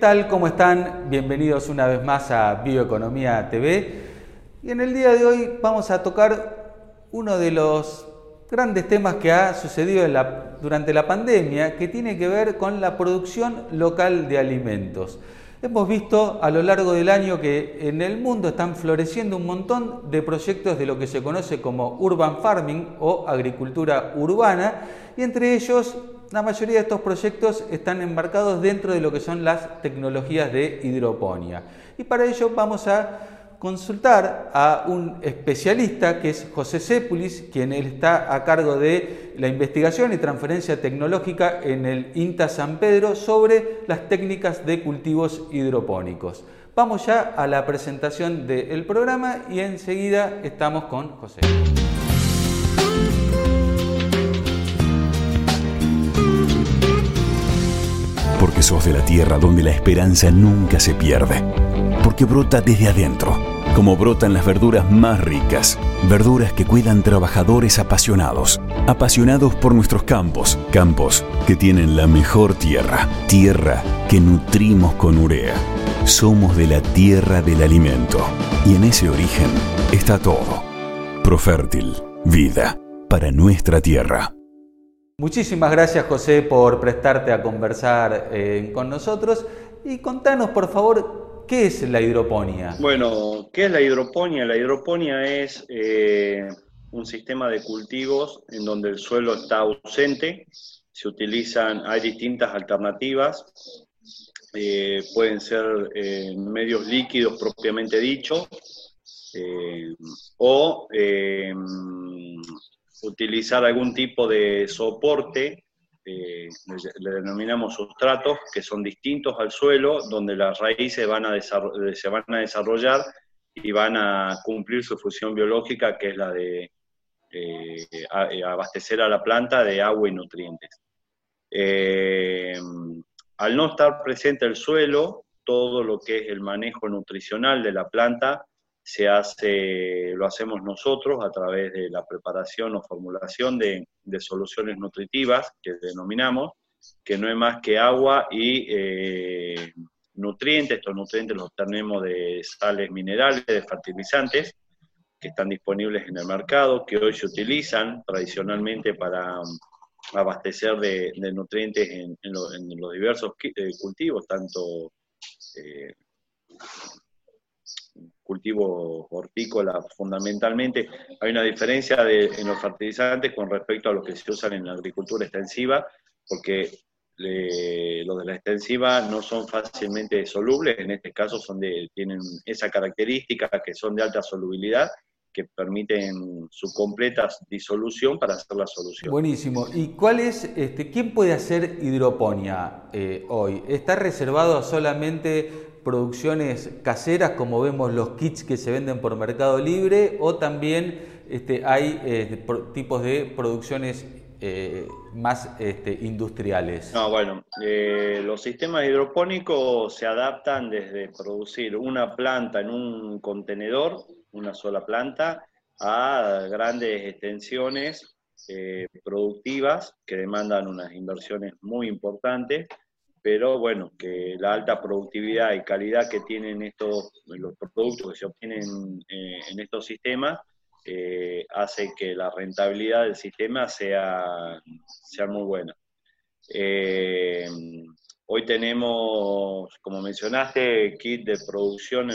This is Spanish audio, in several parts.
tal? ¿Cómo están? Bienvenidos una vez más a Bioeconomía TV. Y en el día de hoy vamos a tocar uno de los grandes temas que ha sucedido durante la pandemia, que tiene que ver con la producción local de alimentos. Hemos visto a lo largo del año que en el mundo están floreciendo un montón de proyectos de lo que se conoce como urban farming o agricultura urbana y entre ellos la mayoría de estos proyectos están embarcados dentro de lo que son las tecnologías de hidroponía. Y para ello vamos a consultar a un especialista que es José Sépulis, quien está a cargo de la investigación y transferencia tecnológica en el INTA San Pedro sobre las técnicas de cultivos hidropónicos. Vamos ya a la presentación del programa y enseguida estamos con José. Porque sos de la tierra donde la esperanza nunca se pierde, porque brota desde adentro, como brotan las verduras más ricas, verduras que cuidan trabajadores apasionados, apasionados por nuestros campos, campos que tienen la mejor tierra, tierra que nutrimos con urea. Somos de la tierra del alimento. Y en ese origen está todo. Profértil, vida. Para nuestra tierra. Muchísimas gracias José por prestarte a conversar eh, con nosotros y contanos por favor qué es la hidroponía. Bueno, ¿qué es la hidroponía? La hidroponía es eh, un sistema de cultivos en donde el suelo está ausente, se utilizan, hay distintas alternativas, eh, pueden ser medios líquidos propiamente dicho, o utilizar algún tipo de soporte, eh, le, denominamos sustratos, que son distintos al suelo, donde las raíces van a se van a desarrollar y van a cumplir su función biológica, que es la de eh, eh, abastecer a la planta de agua y nutrientes. al no estar presente el suelo, todo lo que es el manejo nutricional de la planta se hace, lo hacemos nosotros a través de la preparación o formulación de, soluciones nutritivas que denominamos, que no es más que agua y eh, nutrientes. Estos nutrientes los tenemos de sales minerales, de fertilizantes, que están disponibles en el mercado, que hoy se utilizan tradicionalmente para um, abastecer de, nutrientes en, los diversos eh, cultivos, tanto eh, cultivo hortícola fundamentalmente. Hay una diferencia en los fertilizantes con respecto a los que se usan en la agricultura extensiva, porque los de la extensiva no son fácilmente solubles, en este caso son de, tienen esa característica que son de alta solubilidad que permiten su completa disolución para hacer la solución. Buenísimo. ¿Y cuál es, este, quién puede hacer hidroponía eh, hoy? ¿Está reservado solamente producciones caseras, como vemos los kits que se venden por Mercado Libre, o también este, hay eh, tipos de producciones eh, más este, industriales? No, bueno, eh, los sistemas hidropónicos se adaptan desde producir una planta en un contenedor, una sola planta, a grandes extensiones productivas que demandan unas inversiones muy importantes pero bueno, que la alta productividad y calidad que tienen estos, los productos que se obtienen eh, en estos sistemas, eh, hace que la rentabilidad del sistema sea, sea muy buena. Eh, hoy tenemos, como mencionaste, kit de producción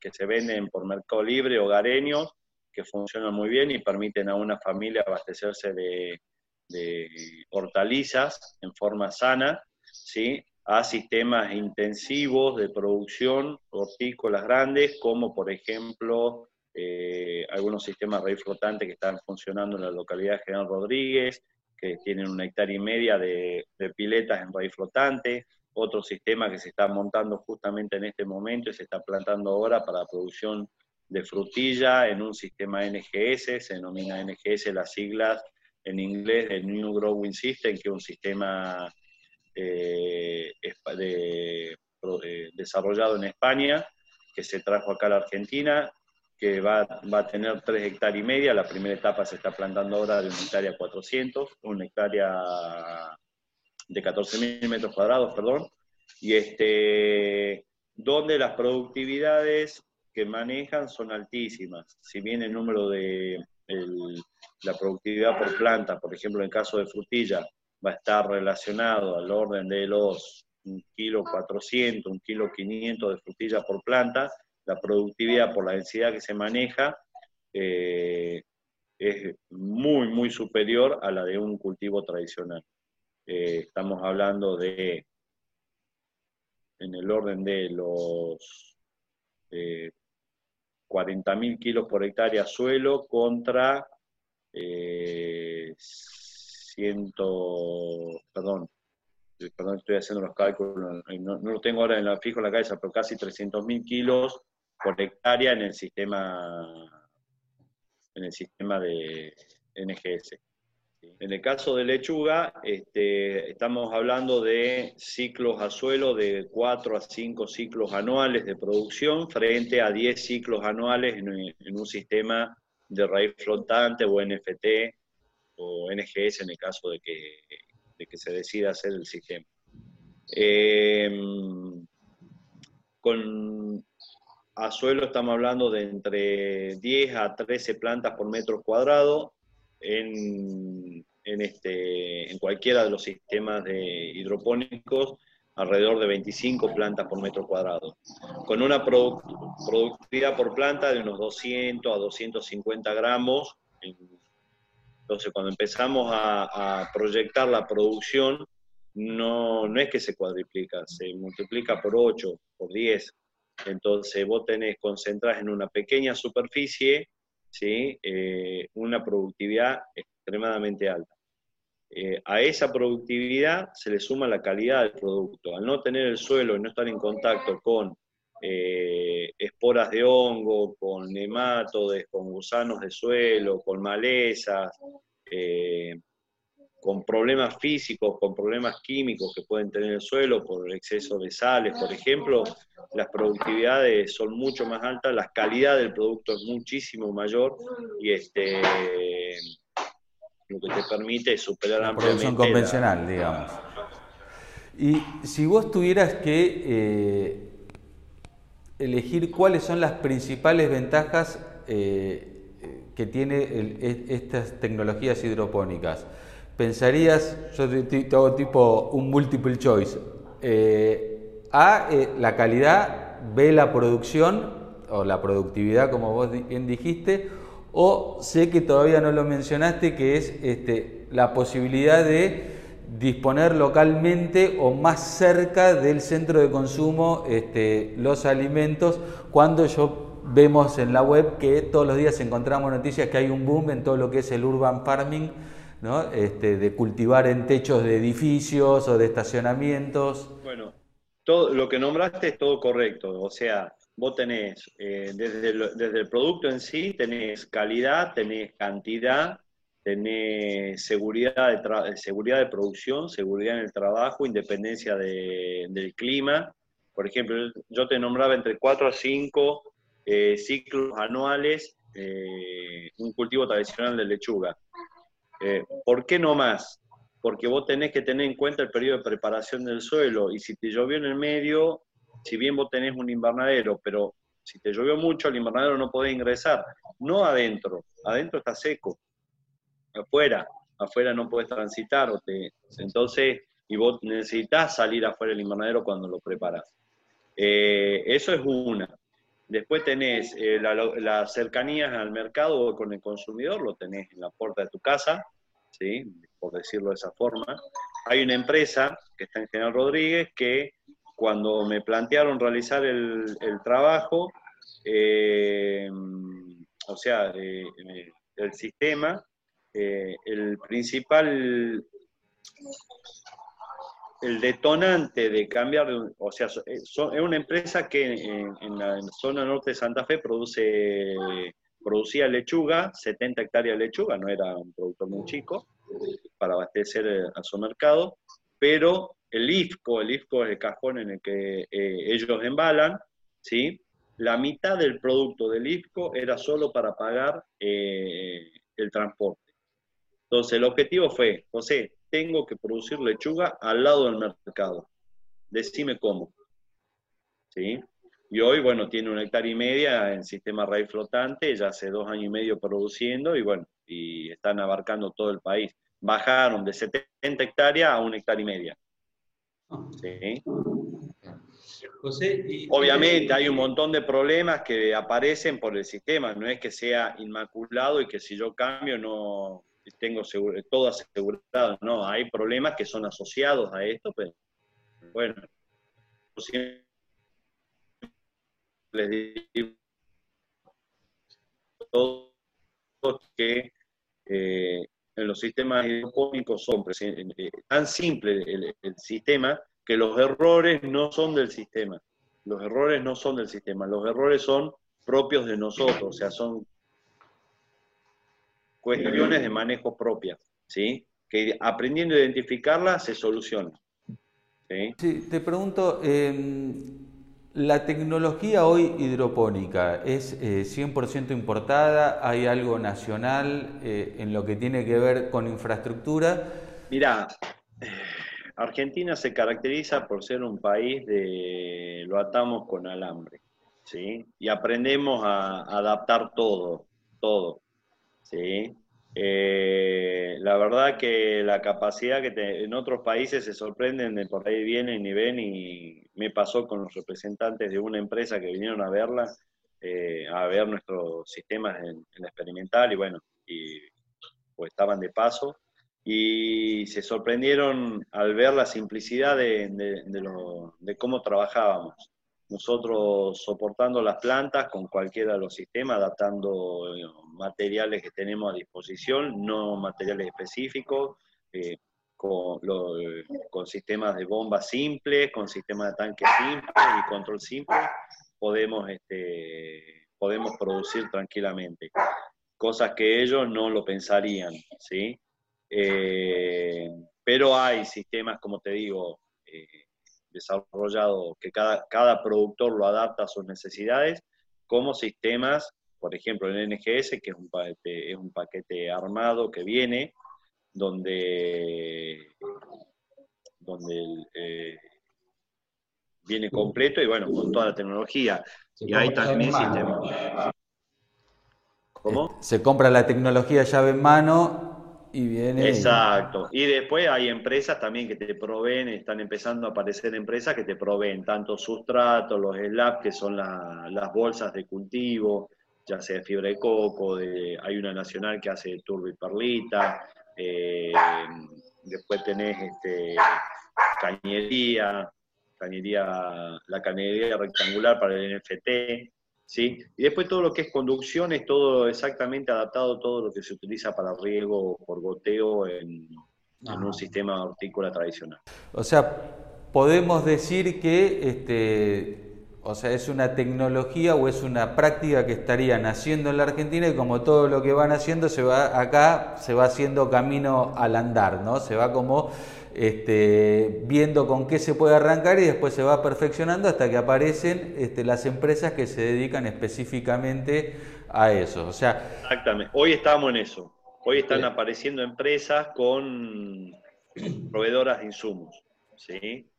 que se venden por Mercado Libre, hogareños, que funcionan muy bien y permiten a una familia abastecerse de, de hortalizas en forma sana ¿sí? a sistemas intensivos de producción hortícolas grandes, como por ejemplo eh, algunos sistemas raíz flotante que están funcionando en la localidad de General Rodríguez, que tienen una hectárea y media de, piletas en raíz flotante, otro sistema que se está montando justamente en este momento y se está plantando ahora para la producción de frutilla en un sistema NGS, se denomina NGS las siglas en inglés de New Growing System, que es un sistema eh, desarrollado en España, que se trajo acá a la Argentina, que va, a tener 3 hectáreas y media. La primera etapa se está plantando ahora de una hectárea 400, una hectárea de 14.000 metros cuadrados, perdón. y este, donde las productividades que manejan son altísimas. Si bien el número de la productividad por planta, por ejemplo, en caso de frutilla, va a estar relacionado al orden de los 1 kilo 400, 1 kilo 500 de frutilla por planta, la productividad por la densidad que se maneja eh, es muy, muy superior a la de un cultivo tradicional. Eh, estamos hablando de, en el orden de los eh, 40.000 kilos por hectárea suelo contra eh, perdón, perdón, estoy haciendo los cálculos, no, lo tengo ahora en la, fijo en la cabeza, pero casi 300.000 kilos por hectárea en el sistema en el sistema de NGS. En el caso de lechuga, este, estamos hablando de ciclos a suelo de 4 a 5 ciclos anuales de producción frente a 10 ciclos anuales en, un sistema de raíz flotante o NFT o NGS en el caso de que, se decida hacer el sistema. Em, con a suelo estamos hablando de entre 10 a 13 plantas por metro cuadrado en, este, en cualquiera de los sistemas de hidropónicos alrededor de 25 plantas por metro cuadrado, con una productividad por planta de unos 200 a 250 gramos. Entonces, cuando empezamos a, proyectar la producción, no, no, es que se cuadriplica, se multiplica por 8, por 10. Entonces, vos tenés concentradas en una pequeña superficie ¿sí? Eh, una productividad extremadamente alta. Eh, a esa productividad se le suma la calidad del producto. Al no tener el suelo y no estar en contacto con eh, esporas de hongo, con nematodes, con gusanos de suelo, con malezas, con problemas físicos, con problemas químicos que pueden tener el suelo por exceso de sales, por ejemplo, las productividades son mucho más altas, la calidad del producto es muchísimo mayor y este lo que te permite superar la producción convencional, digamos. Y si vos tuvieras que eh, elegir cuáles son las principales ventajas eh, que tiene estas tecnologías hidropónicas, pensarías, yo te, hago tipo un multiple choice, eh, A, eh, la calidad, B, la producción o la productividad, como vos bien dijiste, o sé que todavía no lo mencionaste, que es este, la posibilidad de disponer localmente o más cerca del centro de consumo este, los alimentos cuando yo vemos en la web que todos los días encontramos noticias que hay un boom en todo lo que es el urban farming este, de cultivar en techos de edificios o de estacionamientos. Bueno, todo lo que nombraste es todo correcto, o sea, vos tenés, eh, desde, el, desde, el, producto en sí, tenés calidad, tenés cantidad, tenés seguridad de, seguridad de producción, seguridad en el trabajo, independencia del clima. Por ejemplo, yo te nombraba entre 4 a 5 eh, ciclos anuales eh, un cultivo tradicional de lechuga. Eh, ¿Por qué no más? Porque vos tenés que tener en cuenta el periodo de preparación del suelo y si te llovió en el medio, si bien vos tenés un invernadero, pero si te llovió mucho, el invernadero no puede ingresar. No adentro, adentro está seco. Afuera, afuera no puedes transitar. O te, entonces, y vos necesitas salir afuera del invernadero cuando lo preparas. Eh, eso es una. Después tenés eh, las cercanías al mercado con el consumidor, lo tenés en la puerta de tu casa, ¿sí? por decirlo de esa forma. Hay una empresa que está en General Rodríguez que cuando me plantearon realizar el, trabajo, eh, o sea, eh, el sistema, el principal el detonante de cambiar, o sea, eh, es una empresa que en, la zona norte de Santa Fe produce, producía lechuga, 70 hectáreas de lechuga, no era un producto muy chico, para abastecer eh, a su mercado, pero el IFCO, el IFCO es el cajón en el que eh, ellos embalan, ¿sí? La mitad del producto del IFCO era solo para pagar el transporte. Entonces, el objetivo fue, José, tengo que producir lechuga al lado del mercado. decime cómo. ¿Sí? Y hoy, bueno, tiene una hectárea y media en sistema raíz flotante, ya hace dos años y medio produciendo y bueno, y están abarcando todo el país. Bajaron de 70 hectáreas a una hectárea y media. ¿Sí? Obviamente hay un montón de problemas que aparecen por el sistema, no es que sea inmaculado y que si yo cambio no tengo todo asegurado, no, hay problemas que son asociados a esto, pero bueno, les digo que eh, en los sistemas hidropónicos son eh, tan simple el, sistema que los errores no son del sistema. Los errores no son del sistema, los errores son propios de nosotros, o sea, son cuestiones de manejo propias, ¿sí? Que aprendiendo a identificarlas se solucionan. ¿sí? te pregunto, em, ¿la tecnología hoy hidropónica es 100% eh, importada? ¿Hay algo nacional eh, en lo que tiene que ver con infraestructura? Mira, Argentina se caracteriza por ser un país de lo atamos con alambre, ¿sí? Y aprendemos a adaptar todo, todo, ¿sí? Eh, la verdad que la capacidad que en otros países se sorprenden de por ahí vienen y ven y me pasó con los representantes de una empresa que vinieron a verla, eh, a ver nuestros sistemas en, en, experimental y bueno, y pues estaban de paso y se sorprendieron al ver la simplicidad de, cómo trabajábamos. Nosotros soportando las plantas con cualquiera de los sistemas, adaptando eh, materiales que tenemos a disposición, no materiales específicos, eh, con, con, sistemas de bombas simples, con sistemas de tanques simples y control simple, podemos, este, podemos producir tranquilamente. Cosas que ellos no lo pensarían, ¿sí? Eh, pero hay sistemas, como te digo, eh, desarrollados que cada, cada productor lo adapta a sus necesidades, como sistemas, por ejemplo, el NGS, que es un paquete, es un paquete armado que viene, donde, donde eh, viene completo y bueno, con toda la tecnología. y hay también sistemas. ¿Cómo? Se compra la tecnología llave en mano Exacto. Y después hay empresas también que te proveen, están empezando a aparecer empresas que te proveen tanto sustratos, los slabs, que son las bolsas de cultivo, ya sea de fibra de coco, de, hay una nacional que hace turbo y perlita, eh, después tenés este, cañería, cañería, la cañería rectangular para el NFT, ¿sí? Y después todo lo que es conducción es todo exactamente adaptado, todo lo que se utiliza para riego por goteo en, un sistema hortícola tradicional. O sea, podemos decir que este, o sea, es una tecnología o es una práctica que estarían haciendo en la Argentina y como todo lo que van haciendo se va acá se va haciendo camino al andar, ¿no? Se va como este, viendo con qué se puede arrancar y después se va perfeccionando hasta que aparecen este, las empresas que se dedican específicamente a eso. O sea, Exactamente, hoy estamos en eso. Hoy están apareciendo empresas con proveedoras de insumos, ¿sí?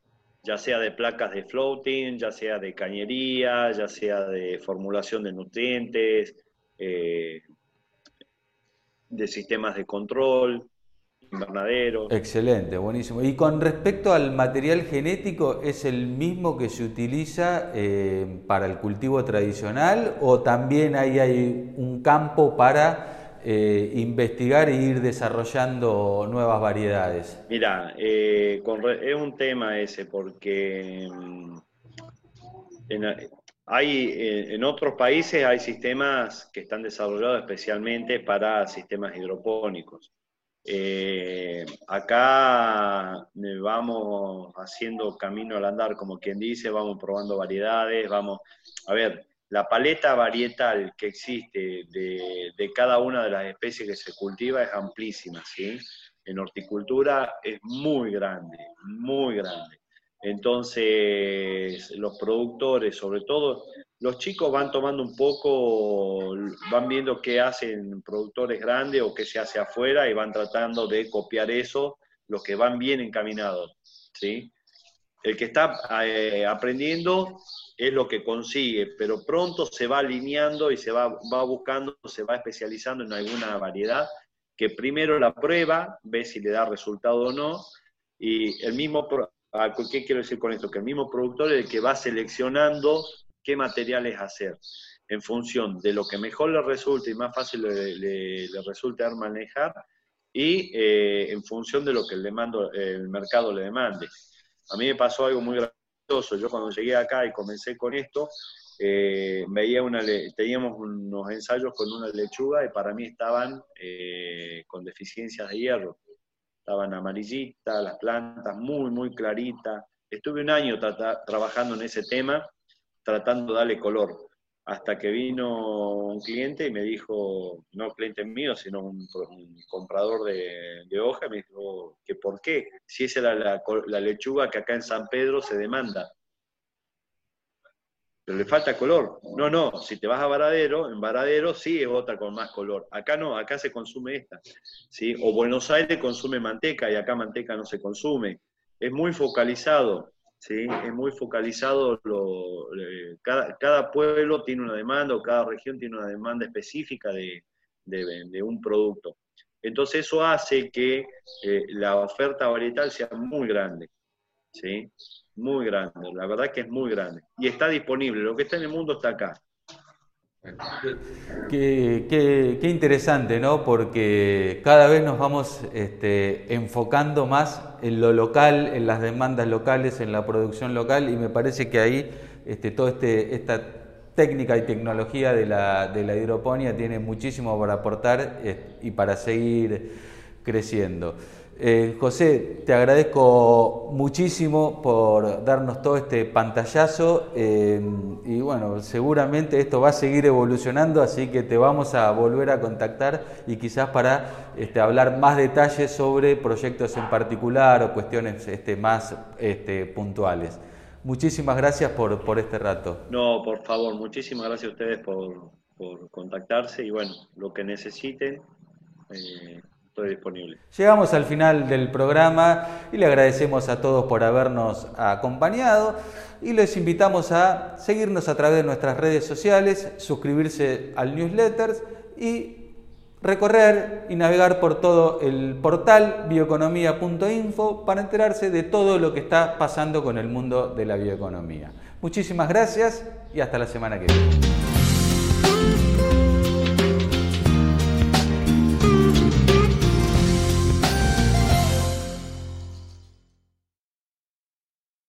Ya sea de placas de floating, ya sea de cañería, ya sea de formulación de nutrientes, eh, de sistemas de control invernaderos. Excelente, buenísimo. Y con respecto al material genético, ¿es el mismo que se utiliza eh, para el cultivo tradicional o también ahí hay un campo para eh, investigar e ir desarrollando nuevas variedades? Mira, eh, es un tema ese porque mm, hay, en otros países hay sistemas que están desarrollados especialmente para sistemas hidropónicos. Eh, acá eh, vamos haciendo camino al andar, como quien dice, vamos probando variedades, vamos, a ver, la paleta varietal que existe de, cada una de las especies que se cultiva es amplísima, ¿sí? En horticultura es muy grande, muy grande. Entonces, los productores, sobre todo, los chicos van tomando un poco, van viendo qué hacen productores grandes o qué se hace afuera y van tratando de copiar eso, los que van bien encaminados, ¿sí? El que está eh, aprendiendo es lo que consigue, pero pronto se va alineando y se va, va buscando, se va especializando en alguna variedad que primero la prueba, ve si le da resultado o no, y el mismo, ¿qué quiero decir con esto? Que el mismo productor es el que va seleccionando qué materiales hacer en función de lo que mejor le resulte y más fácil le, le, resulte manejar y eh, en función de lo que el, demando, el mercado le demande. A mí me pasó algo muy gracioso. Yo cuando llegué acá y comencé con esto, eh, veía teníamos unos ensayos con una lechuga y para mí estaban eh, con deficiencias de hierro. Estaban amarillitas, las plantas muy, muy claritas. Estuve un año trabajando en ese tema, tratando de darle color hasta que vino un cliente y me dijo, no cliente mío, sino un, comprador de, hoja, me dijo que por qué, si esa era la, lechuga que acá en San Pedro se demanda. Pero le falta color. No, no, si te vas a Varadero, en Varadero sí es otra con más color. Acá no, acá se consume esta. ¿sí? O Buenos Aires consume manteca y acá manteca no se consume. Es muy focalizado. ¿sí? es muy focalizado, lo, eh, cada, pueblo tiene una demanda o cada región tiene una demanda específica de, un producto. Entonces eso hace que eh, la oferta varietal sea muy grande, ¿sí? muy grande, la verdad que es muy grande. Y está disponible, lo que está en el mundo está acá. Qué, interesante, ¿no? Porque cada vez nos vamos este, enfocando más en lo local, en las demandas locales, en la producción local, y me parece que ahí este, toda este, esta técnica y tecnología de la, de la hidroponía tiene muchísimo para aportar eh, y para seguir creciendo. Eh, José, te agradezco muchísimo por darnos todo este pantallazo eh, y bueno, seguramente esto va a seguir evolucionando, así que te vamos a volver a contactar y quizás para este, hablar más detalles sobre proyectos en particular o cuestiones este, más puntuales. Muchísimas gracias por, por, este rato. No, por favor, muchísimas gracias a ustedes por, por contactarse y bueno, lo que necesiten. Eh, estoy disponible. Llegamos al final del programa y le agradecemos a todos por habernos acompañado y les invitamos a seguirnos a través de nuestras redes sociales, suscribirse al newsletter y recorrer y navegar por todo el portal bioeconomía.info para enterarse de todo lo que está pasando con el mundo de la bioeconomía. Muchísimas gracias y hasta la semana que viene.